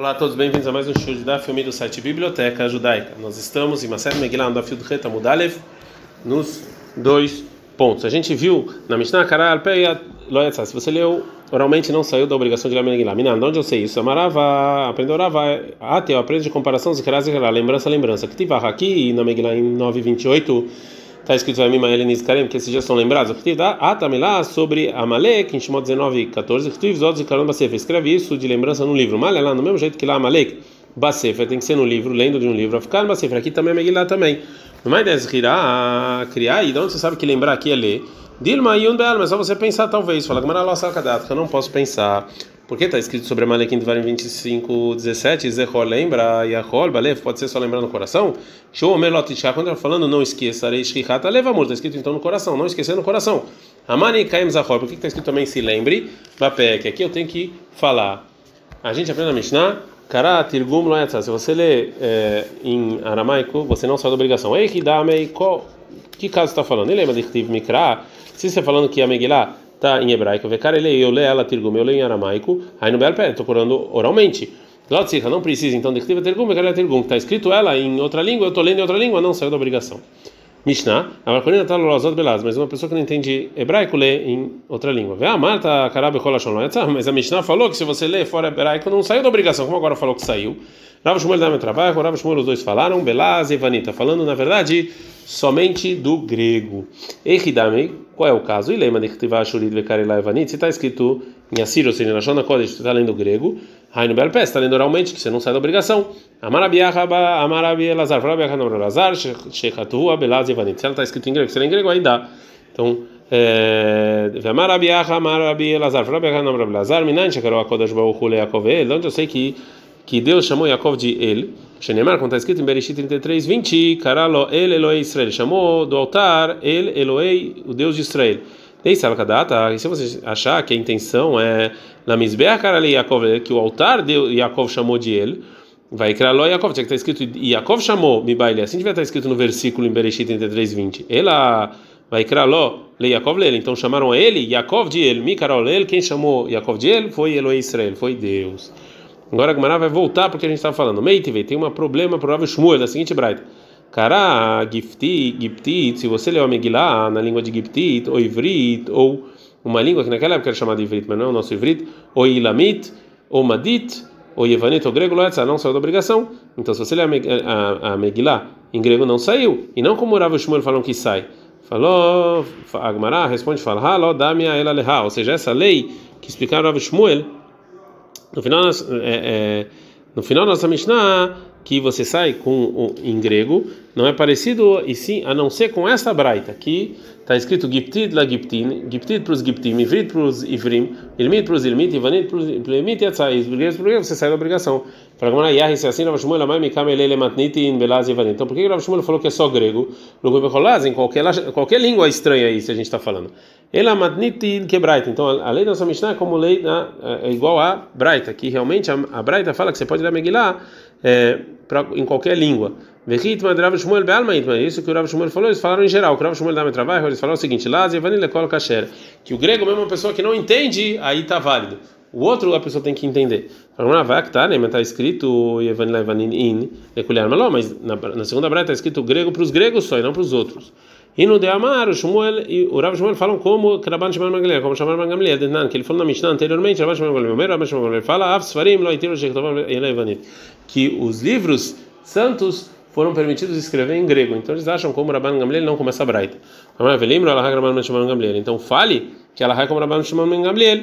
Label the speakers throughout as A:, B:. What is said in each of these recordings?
A: Olá a todos, bem-vindos a mais um show da filme do site Biblioteca Judaica. Nós estamos em Maser Megillah, no Dafio do Reta Mudalev, nos dois pontos. A gente viu na Mishnah Karal Loyatsa, se você leu oralmente não saiu da obrigação de ler Megillah. Minan, de onde eu sei isso? Amarava, aprendeu Rava, até eu aprendo de comparação, Zikra Zikra, lembrança, lembrança. Que tive aqui na Megillah em 928 está escrito vai Mimael Nizkarem, que esses dias são lembrados. Que tive Atamilá sobre Amalek, em Shimon 19, 14. Que tive Zod Zikaron. Escreve isso de lembrança no livro. Malha lá, no mesmo jeito que lá Amalek, Basefer, tem que ser no livro, lendo de um livro. Ficar no Basefer, aqui também é Megillah também. Não é ideia criar, e de onde você sabe que lembrar aqui é ler? Dilma Yun Be'al, mas só você pensar talvez. Fala, Gamara Lossa Kadat, que eu não posso pensar. Porque está escrito sobre Amalek em Devarim 25, 17, Zechol lembra, Yahol, Balef, pode ser só lembrar no coração? Show Melot quando está falando não esqueça, Reishrihat, leva amor, está escrito então no coração, não esquecer no coração. Amani Kaim Zahol, por que está escrito também se lembre? Que aqui eu tenho que falar. A gente aprende na Mishnah, Kara Tirgum Loyatsa, se você lê é, em aramaico, você não sai da obrigação. Ei, Hidamei, qual, que caso está falando? Ele lembra de Tiv Mikra, se você está falando que a Megillah tá em hebraico, cara ele eu leio ela tirgum, eu leio em aramaico, aí no bel estou curando oralmente. Lotzika, não precisa então de escreva tirgum, vekar tirgum, está escrito ela em outra língua, eu estou lendo em outra língua, não saiu da obrigação. Mishnah, a Marcolina está lolazot belaz, mas uma pessoa que não entende hebraico lê em outra língua. Vê a Marta Karabe Kolashon mas a Mishnah falou que se você lê fora hebraico não saiu da obrigação, como agora falou que saiu. Rav Shmuel dá meu trabalho, Rav Shmuel os dois falaram, Belaz e Vanita, falando na verdade somente do grego. Echidamei, qual é o caso? Ilema de Ktivah Shurid Vekarela Evanit, se está escrito em Assírio, ou seja, na Shona Kodesh, você está lendo grego, Rainu Belpé, está lendo oralmente, que você não sai da obrigação. Amarabiahaba, Amarabi Elazar, Falabiahaba, Elazar, Shechatu, Belaz e Evanit. Se ela está escrito em grego, você lê em grego, aí dá. Então, Amarabiaha, Amarabi Elazar, Falabiahaba, Elazar, Minan, Shekarou Kodesh Baruch Hu Leakov onde eu sei que que Deus chamou Yaakov de El, Shenemar, como está escrito em Bereshit 33, 20, Karalo El Eloei Israel, chamou do altar El Eloei, o Deus de Israel. A data, se você achar que a intenção é na Mizbeah Karali Yaakov, que o altar de Yaakov chamou de El, vai criar Lo Yaakov, tinha que estar escrito Yaakov chamou Mibaile, assim devia estar escrito no versículo em Bereshit 33, 20. Ela vai criar Lo, Le Yaakov Lele, então chamaram ele Yaakov de El, Mikarol El, quem chamou Yaakov de El foi Eloei Israel, foi Deus. Agora a Gemara vai voltar porque a gente estava falando. Meitive, tem um problema o Shmuel, da seguinte braita. Cara, Gifti, Giptit, se você leu a Megillah na língua de Giptit, ou Ivrit, ou uma língua que naquela época era chamada Ivrit, mas não é o nosso Ivrit, ou Ilamit, ou Madit, ou Yevanit, ou grego, não saiu da obrigação. Então, se você lê a, Megillah em grego, não saiu. E não como o Rav Shmuel falam que sai. Falou, a Gemara responde, fala. Ou seja, essa lei que explicaram Rav Shmuel no final, é, é, no final nossa Mishnah, que você sai com o, em grego, não é parecido e sim a não ser com essa braita que está escrito Giptid la Giptin, Giptid para os Giptim, Ivrit para os Ivrim, Ilmit para os Ilmit, Ivanit para os Ilmit e para você sai da obrigação. Para a Gemara Yahi, se assim, Rav Shmuel amai mikam elele matniti in belaz Ivanit. Então por que Rav Shmuel falou que é só grego? No Gubekolaz, em qualquer, qualquer língua estranha aí, se a gente está falando. Ela matniti quebraita. Então a lei da nossa Mishnah é como lei na, é igual a Braita, que realmente a, a Braita fala que você pode ler Megillah é, pra, em qualquer língua. Be'almait, mas isso que o Rav Shmuel falou, eles falaram em geral. O Rav Shmuel dá trabalho, eles falaram o seguinte: que o grego mesmo é uma pessoa que não entende, aí está válido. O outro a pessoa tem que entender. Falaram, vai que tá, né? Está escrito mas na, na segunda breta está escrito grego para os gregos só e não para os outros. E no de Amar, o Shmuel e o Rav Shmuel falam como Rabban Shmuel Gamliel, como chamaram Gamliel, que ele falou na Mishnah anteriormente, Rabban Shmuel Gamliel, Rabban Shmuel Gamliel fala, Av Sfarim lo itiru elevanit, que os livros santos foram permitidos escrever em grego. Então eles acham como Rabban Gamliel não começa a braita. Então fale que ela é como Rabban Shimon Gamliel.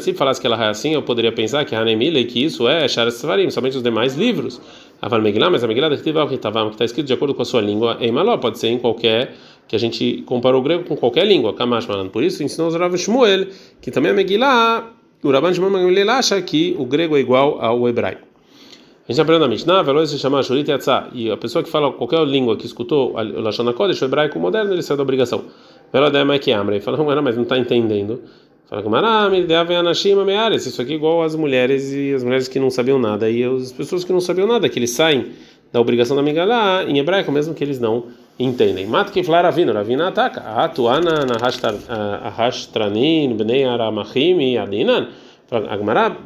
A: Se falasse que ela é assim, eu poderia pensar que Hanemile, que isso é Sharas Svarim, somente os demais livros. Aval Megillah, mas a Megillah que está escrito de acordo com a sua língua, Eimaló, pode ser em qualquer, que a gente comparou o grego com qualquer língua, Kamash Por isso ensinou os Rav Shmuel, que também a Megillah, o Rabban Shmuel Gamliel acha que o grego é igual ao hebraico. A gente aprende na Mishnah, Veloz se chama Shurit e a pessoa que fala qualquer língua que escutou o Lashon HaKodesh, o hebraico moderno, ele sai da obrigação. Velodema que Amra, e fala, mas não está entendendo. Meares, isso aqui é igual às mulheres e as mulheres que não sabiam nada, e as pessoas que não sabiam nada, que eles saem da obrigação da Migalá em hebraico, mesmo que eles não entendem. Mata que falar Ravina, Ravina ataca. Atuana na Hashtranin, Bnei Aramachim e Adinan. Agmará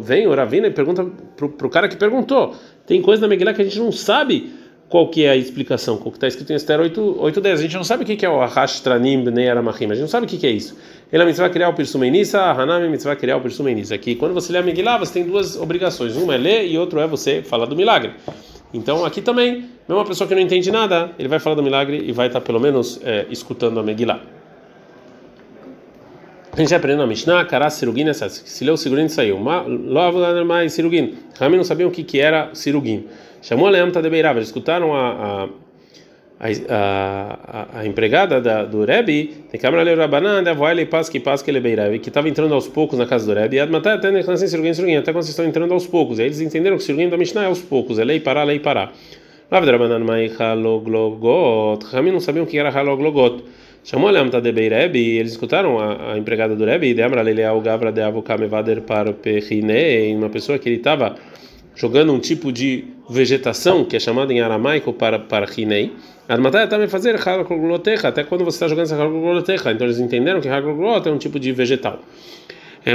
A: vem o Ravina e pergunta para o cara que perguntou. Tem coisa na Megillah que a gente não sabe qual que é a explicação, o que está escrito em Esther 8.10. A gente não sabe o que é o Ahash Tranim Bnei Aramachim, a gente não sabe o que é isso. Ele é mitzvah criar o Pirsumenissa, a Hanami é mitzvah criar o Pirsumenissa. Aqui, quando você lê a Megillah, você tem duas obrigações. Uma é ler e outro é você falar do milagre. Então, aqui também, mesmo uma pessoa que não entende nada, ele vai falar do milagre e vai estar pelo menos é, escutando a Megillah. A gente aprende na Mishnah, Kará Sirugin, se leu Sirugin saiu. Logo mais Sirugin. Rami não sabiam o que, que era Sirugin. Chamou a Leamta de Beirava, eles escutaram a, a, a, a, empregada da, do Rebbe, tem câmera ler Rabanan, da voile pasque pasque ele Beirava, que estava entrando aos poucos na casa do Rebbe, e Admatai até nem Sirugin, Sirugin, até quando vocês estão entrando aos poucos. Aí eles entenderam que Sirugin da Mishnah é aos poucos, é lei parar, lei parar. Rav Rabanan mai haloglogot. Rami não sabiam o que era haloglogot. Chamou a Lamta de Beirebi e eles escutaram a, a empregada do Rebbe, de Amra Leleal Gavra de Avokamevader para Perrine, uma pessoa que ele estava jogando um tipo de vegetação que é chamado em aramaico para para Rinei. Admatai também fazer Haglotecha, até quando você está jogando essa Haglotecha. Então eles entenderam que Haglot é um tipo de vegetal. E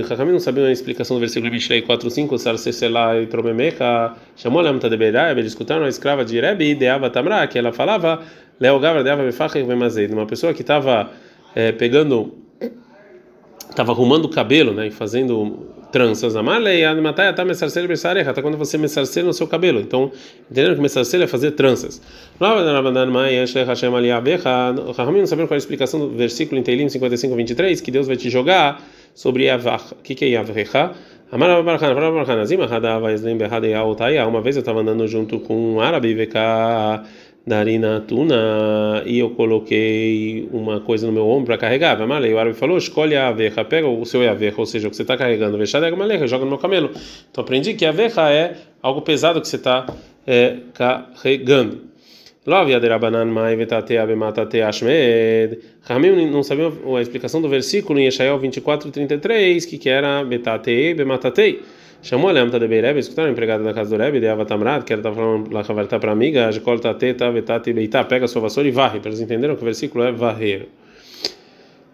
A: Hakamim não sabia a explicação do versículo 23, 4, 5, Sarsesela e Tromemecha, chamou Lamta de Beirab, eles escutaram a escrava de Rebbe, de Ava Tamra, que ela falava Leo Gavra dava Befachek Vemazed, uma pessoa que estava é, pegando, estava arrumando o cabelo, né, e fazendo tranças. Amalei, matai até mesarcel besarecha, até quando você mesarcel no seu cabelo. Então, entendendo que mesarcel é fazer tranças. Rahamim não sabendo qual é a explicação do versículo em Teilim 55, 23, que Deus vai te jogar sobre Yavach. O que, que é Yavrecha? Uma vez eu estava andando junto com um árabe, VK Darina Tuna, e eu coloquei uma coisa no meu ombro para carregar. Vai o árabe falou: escolhe a aveja, pega o seu aveja, ou seja, o que você está carregando, vexadega maleja, joga no meu camelo. Então aprendi que a aveja é algo pesado que você está é, carregando. Love Yaderabanan Mai Vetate Abematate Ashmed. Ramim não sabia a explicação do versículo em Yeshayahu 24, 33, que, que era Betate Bematatei. Chamou a Lemta de Beirebe, escutaram a empregada da casa do Rebbe, de Avatamrat, que ela estava falando lá para para amiga, Ajekolta Teta, Vetati Beitá, pega a sua vassoura e varre. Eles entenderam que o versículo é varrer.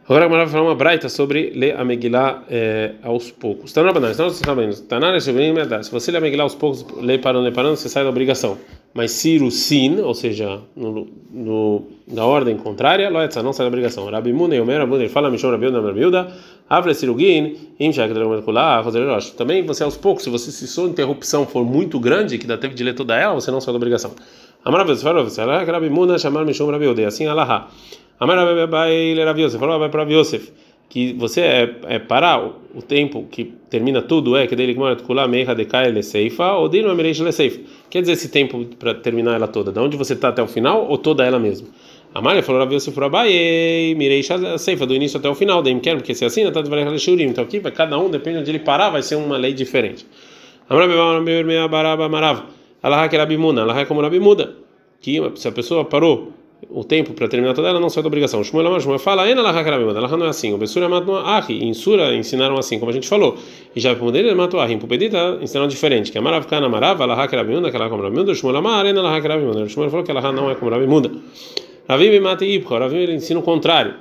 A: Agora a vai falar uma braita sobre ler a Megillah é, aos poucos. Tá. Tá na Se você ler a Megillah aos poucos, ler parando, ler parando, você sai da obrigação. Mas Ciro Sin, ou seja, no, no, na ordem contrária, Loetza não sai da obrigação. Rabi Muna e Omer Abuda, ele fala Mishon Rabi Uda, Rabi Uda, Avle Cirugin, Imshak Roserosh. Também você aos poucos, se você se sua interrupção for muito grande, que dá tempo de ler toda ela, você não sai da obrigação. Amarav Zfarov, Rabi Muna, chamar Mishon Rabi Uda, assim Alaha. Amarav Rabi Yosef, falou vai para Rabi Yosef que você é, é parar o, tempo que termina tudo é que dele de ele seifa ou dele. Quer dizer esse tempo para terminar ela toda, da onde você está até o final ou toda ela mesma? A Maria falou Rabi Yosef Rabai, mirei seifa do início até o final, daí quer porque se assim está de shurim. Então aqui vai cada um depende onde ele parar vai ser uma lei diferente. Amarabi Baraba Marav, Allah que Rabi Muna, Allah como Rabi Muda, que se a pessoa parou o tempo para terminar toda ela não sai da obrigação. Shmuel Amar, Shmuel fala, Ena Laha Karamimad, Laha não é assim. O Bessura matou Ahi, em Sura ensinaram assim, como a gente falou. E já ele matou Ahi, em Pupedita ensinaram diferente. Que Amarav Kana Amarav, Laha Karamimad, que ela como Rabimunda, Shmuel Amar, Ena Laha Karamimad. Shmuel falou que ela não é como Rabimunda. Ravim me mata Ipcha, Ravim ele ensina o contrário.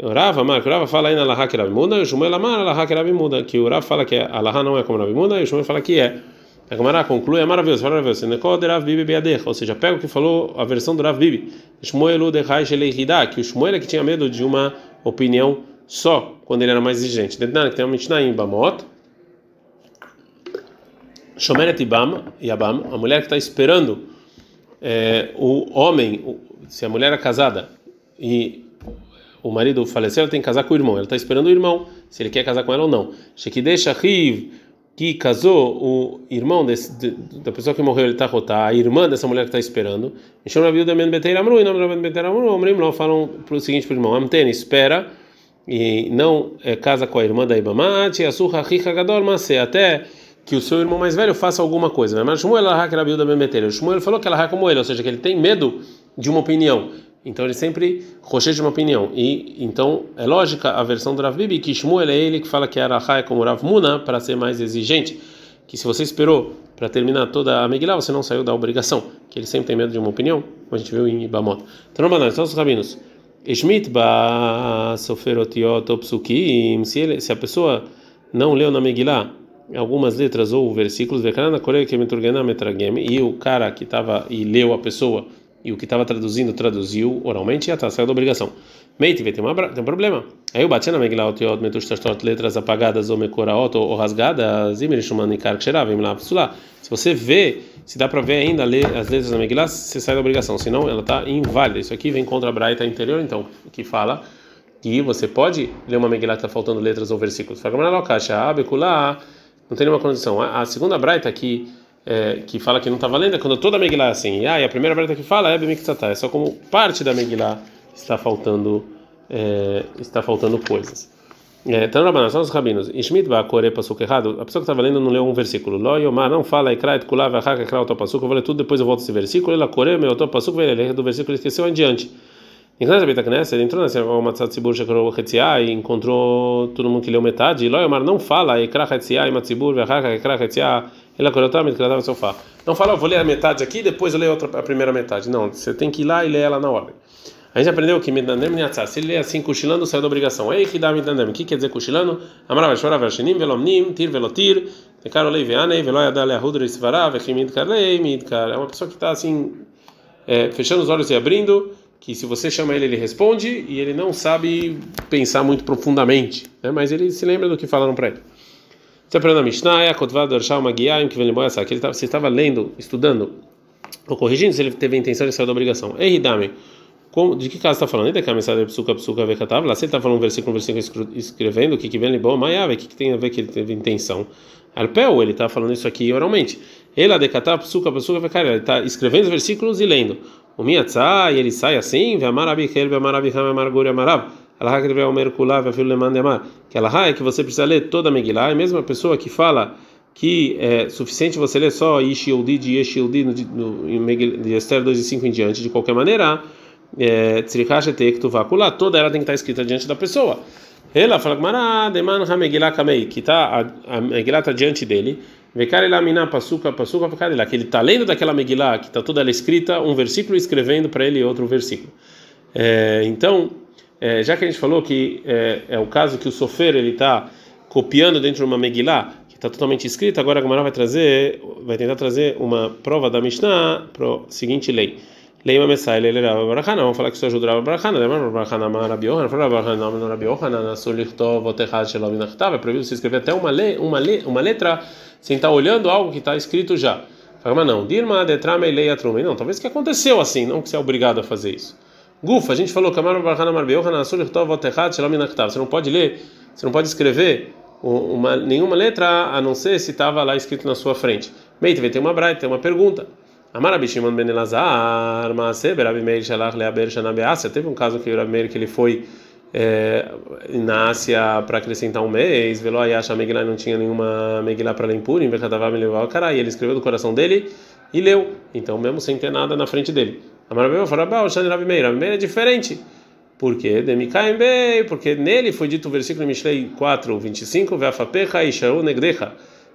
A: O Rav Amar, que o Rav fala Ena Laha Karamimunda, o Shmuel Amar, Laha Karamimunda, que o Rav fala que a Laha não é como Rabimunda, e o Shmuel fala que é. A Gamara conclui, é maravilhoso, maravilhoso. Ou seja, pega o que falou a versão do Rav Bibi. Shmuel que o Shmuel é que tinha medo de uma opinião só, quando ele era mais exigente. Dentro tem uma Mishnah em Bamot. Shomeret Ibam, Yabam, a mulher que está esperando é, o homem, se a mulher é casada e o marido faleceu, ela tem que casar com o irmão. Ela está esperando o irmão, se ele quer casar com ela ou não. Shekidei Riv que casou o irmão desse, de, da pessoa que morreu, ele está rotar, a irmã dessa mulher que está esperando. Encheu na vida men beteir amru, e não men beteir amru, omrim não falam o seguinte para o irmão: Amtene, espera e não é, casa com a irmã da Ibamate, a surra rica gadol mas até que o seu irmão mais velho faça alguma coisa. Mas Shmuel ela era da ben beteir. Shmuel falou que ela é como ele, ou seja, que ele tem medo de uma opinião. Então ele sempre rocheja uma opinião. E então é lógica a versão do Rav Bibi que Shmuel é ele que fala que era é como Rav Muna para ser mais exigente. Que se você esperou para terminar toda a Megillah, você não saiu da obrigação. Que ele sempre tem medo de uma opinião, como a gente viu em Ibamot. Então, não, então os rabinos. Shmit ba soferotiot psukim, se a pessoa não leu na Megillah algumas letras ou versículos, e o cara que estava e leu a pessoa e o que estava traduzindo traduziu oralmente, e está saiu da obrigação. Meite, tem, tem um problema. Aí o batia na otiot metushtastot letras apagadas ou mekoraot ou rasgadas, e mirishumani kar ksheravim lá, se você vê, se dá para ver ainda as letras da Megillah, você sai da obrigação, senão ela está inválida. Isso aqui vem contra a Braita interior, então, que fala que você pode ler uma Megillah que está faltando letras ou versículos. Não tem nenhuma condição. A segunda Braita aqui, é, que fala que não está valendo é quando toda a Megillah é assim. Ah, e a primeira Braita que fala é Bemiktsatá, é só como parte da Megillah está faltando, é, está faltando coisas. Então, Rabanan, são os rabinos. Ishmit Bakore. A pessoa que está valendo não leu um versículo. Lo Yomar não fala Ikrait Kulav Achak Ekra Oto Pasuk. Eu vou ler tudo, depois eu volto esse versículo. Ela Kore Meu Oto Pasuk. Vai ler do versículo esqueceu adiante. Enquanto a Knesset, ele entrou nessa Matzat Tzibur Shekrou Hetziah e encontrou todo mundo que leu metade. Lo Yomar não fala Ikra Hetziah e Matzibur Achak Ekra Hetziah. Ela. Não fala, eu vou ler a metade aqui, depois eu leio a primeira metade. Não, você tem que ir lá e ler ela na ordem. A gente aprendeu que Midnanem Niatzah, se ele lê assim, cochilando, sai da obrigação. Ei, dá Midnanem? O que quer dizer cochilando? Amarav Shora Vershinim, Velomnim, Tir Velotir, Tekaro Lei Veanei, Veloia Dale Ahudra Isvara, Vechimid Karlei, Midkar. É uma pessoa que está assim, é, fechando os olhos e abrindo, que se você chama ele, ele responde, e ele não sabe pensar muito profundamente, né? mas ele se lembra do que falaram para ele. Você aprendeu na Mishnah, é a Kotvad Dorshal Magiayim, que vem essa, que ele você estava lendo, estudando, ou corrigindo, se ele teve a intenção de sair da obrigação. Ei, Hidame. De que caso está falando? Ainda que a mensagem psuka psuka vekatav, lá se ele está falando um versículo, um versículo escrevendo, o que que vem ali bom, maiava, o que que tem a ver que ele teve intenção? Arpel, ele está falando isso aqui oralmente. Ele decatav psuka psuka vekatav, ele está escrevendo os versículos e lendo. O miatzá, e ele sai assim, ve'amar abichel, ve'amar abicham, Allah que o merkulav, ve'afil leman demar. Que Allah é que você precisa ler toda a Megillah, e mesmo a pessoa que fala que é suficiente você ler só Ish Yehudi de Yesh Yehudi no, no, de Esther 2 e 5 em diante, de qualquer maneira, é, toda ela tem que estar escrita diante da pessoa. Ela fala que tá a Megillah está diante dele. pasuka pasuka que ele está lendo daquela Megillah que está toda ela escrita, um versículo escrevendo para ele outro versículo. É, então, é, já que a gente falou que é, é o caso que o sofer ele está copiando dentro de uma Megillah que está totalmente escrita, agora a Gemara vai trazer, vai tentar trazer uma prova da Mishnah para a seguinte lei. Leima Messai, ele era Barachana, vamos falar que isso ajuda Rav Barachana, lembra Barachana Amar Rabi Yohanan, falou Barachana não Rabi Yohanan, Asur Lichtov Otechad Shalom Inachtav, é proibido você escrever até uma, le, uma, uma letra sem estar olhando algo que está escrito já. Fala, mas não, Dirma Detrame Leia Trume, não, talvez que aconteceu assim, não que você é obrigado a fazer isso. Gufa, a gente falou que Amar Rabi Yohanan, Asur Lichtov Otechad Shalom Inachtav, você não pode ler, você não pode escrever uma, nenhuma letra a não ser se estava lá escrito na sua frente. Meite, vai ter uma braita, tem uma pergunta. Amar Rabi Shimon ben Elazar, Maaseh, Rabi Meir Shalach Leaber Shana Beásia. Teve um caso que o Meir que ele foi é, na Ásia para acrescentar um mês, Velo Ayasha Megillah não tinha nenhuma Megillah para ler em Vekatavá me levou cara e ele escreveu do coração dele e leu, então mesmo sem ter nada na frente dele. Amar Rabi Farabá, o Shani Rabi Meir, Rabi Meir é diferente. Por quê? Demikaim porque nele foi dito o versículo em Mishlei 4, 25, Veafapecha e Sharu Negdecha,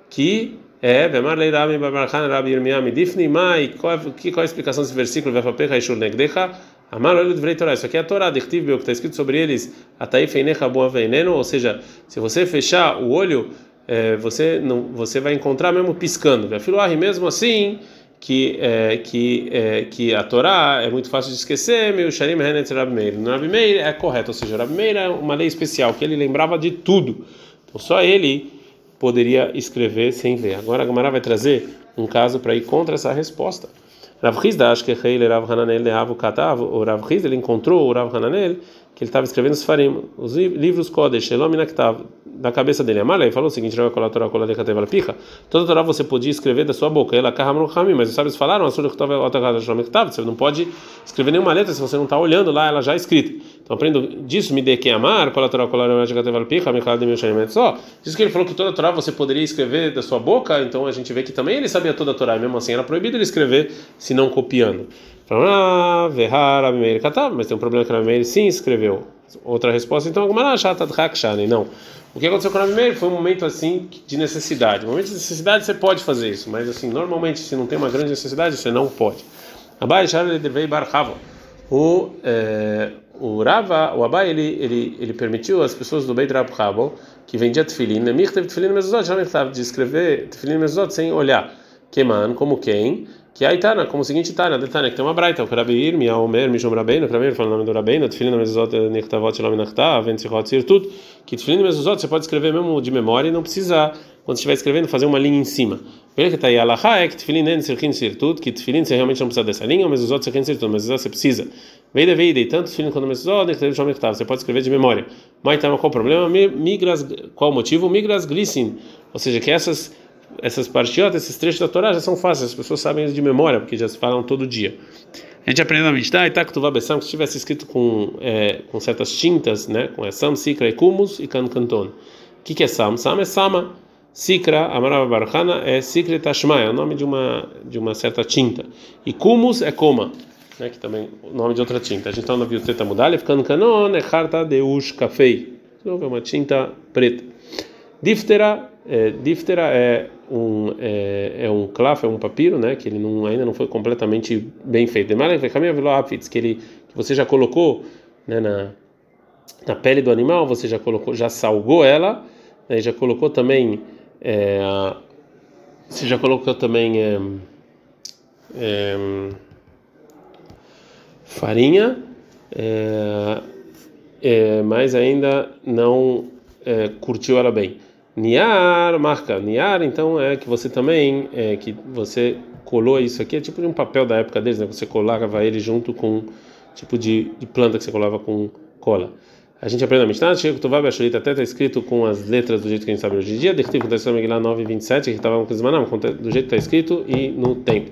A: que é, Vemar Leirami Babarchan Rabi Yirmiyah Midifni Mai, qual é a explicação desse versículo? Vafapecha Ishur Negdecha, Amar Olho Divrei Torah, isso aqui é a Torá, Dechtiv, que está escrito sobre eles, Atai Feinecha Boa Veneno, ou seja, se você fechar o olho, é, você não, você vai encontrar mesmo piscando. Vefiluahi, mesmo assim, que é, que é, que a Torá é muito fácil de esquecer, meu Sharim Henet Rabi Meir. No Rabi Meir é correto, ou seja, Rabi Meir é uma lei especial, que ele lembrava de tudo. Então só ele poderia escrever sem ver. Agora a Gamara vai trazer um caso para ir contra essa resposta. Rav Hizda, acho que Rav Hananel o Rav ele encontrou o Rav Hananel que ele estava escrevendo os farim, os livros Kodesh, Shelom Inaktav, da cabeça dele. Amalei falou o seguinte: Toda Torá você podia escrever da sua boca. Ela mas os sábios falaram: Você não pode escrever nenhuma letra se você não está olhando lá, ela já é escrita. Então aprendo disso, me dê que amar, só. Diz que ele falou que toda a Torá você poderia escrever da sua boca, então a gente vê que também ele sabia toda a Torá, e mesmo assim era proibido ele escrever se não copiando. Ah, mas tem um problema que Rabi sim escreveu. Outra resposta, então, não. O que aconteceu com o Rabi foi um momento assim de necessidade. Um momento de necessidade você pode fazer isso, mas assim, normalmente se não tem uma grande necessidade, você não pode. Abai Shara Ledervei Barchavo. O, é, o Rava, o Abai, ele, ele, ele permitiu às pessoas do Beit Rab Habo, que vendia tefilin, Nemir teve tefilin mezuzot, já estava de escrever tefilin mezuzot sem olhar. Keman, como quem? Que aí tá, como o seguinte Tana, Detana, que tem uma braita, o Rabi Irmi, Omer, Mishom Rabbeinu, Rabi Irmi, falando o nome do Rabbeinu, tefilin mezuzot, nechtavot, shalom nechtav, ventzihot, sirtut, que tefilin mezuzot você pode escrever mesmo de memória e não precisa, quando estiver escrevendo, fazer uma linha em cima. Ele que está aí, é tefilin que você realmente não precisa dessa linha, mas os outros sirkin sirtut, mas você precisa. Veida, e tanto tefilin quanto mezuzot, nechtavot, nechtav, você pode escrever de memória. Mas então, qual o problema? Migras, qual o motivo? Migras glissin, ou seja, que essas essas partiotas, esses trechos da Torá já são fáceis, as pessoas sabem de memória, porque já se falam todo dia. A gente aprende na Mishnah, Itaktuva Bessam, que tivesse escrito com, é, com certas tintas, né, com Sam, Sikra e Kumus e Kan Kanton. O que, que é Sam? Sam é Sama. Sikra, Amarava Barhana, é Sikra Tashma, é o nome de uma, de uma certa tinta. E Kumus é Koma, né, que também é o nome de outra tinta. A gente está no Viuteta Mudale, ficando Kanon, é Harta Deush Kafei. É uma tinta preta. Diftera, é, diftera é um é, é um claf, é um papiro, né, que ele não, ainda não foi completamente bem feito. que ele que você já colocou, né, na na pele do animal, você já colocou, já salgou ela, né, já colocou também é, você já colocou também é, é, farinha, é, é, mas ainda não é, curtiu ela bem. Niar, marca. Niar, então é que você também, é, que você colou isso aqui, é tipo de um papel da época deles, né? Você colava ele junto com tipo de, de planta que você colava com cola. A gente aprende a Mishnah, chega que a Shurita até está escrito com as letras do jeito que a gente sabe hoje em dia, está escrito lá 9 27, que estava com do jeito que está escrito e no tempo.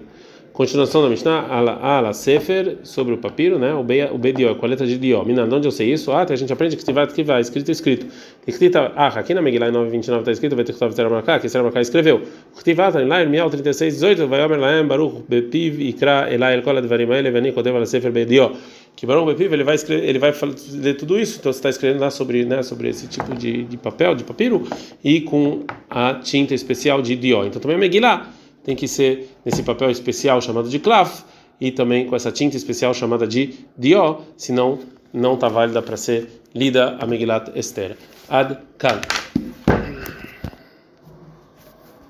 A: Continuação da Mishnah, ala, ala sefer, sobre o papiro, né? O be, o bedió, a letra de dió. Mina, onde eu sei isso? Ah, a gente aprende que se vai, que vai, escrito, escrito. Escrita, ah, aqui na Megillah 929 está escrito, vai ter que estar marcar, que será marcar escreveu. Ktivata, em Mial 36, 18, vai omer laem, baruch, bepiv, ikra, elai, el kola, dvarim, ele, veni, kodev, ala sefer, bedió. Que baruch, bepiv, ele vai escrever, ele vai ler tudo isso, então você está escrevendo lá sobre, né, sobre esse tipo de, de papel, de papiro, e com a tinta especial de dió. Então também Megillah tem que ser nesse papel especial chamado de clav e também com essa tinta especial chamada de dió, senão não está válida para ser lida a Megilat Esther. Ad kan.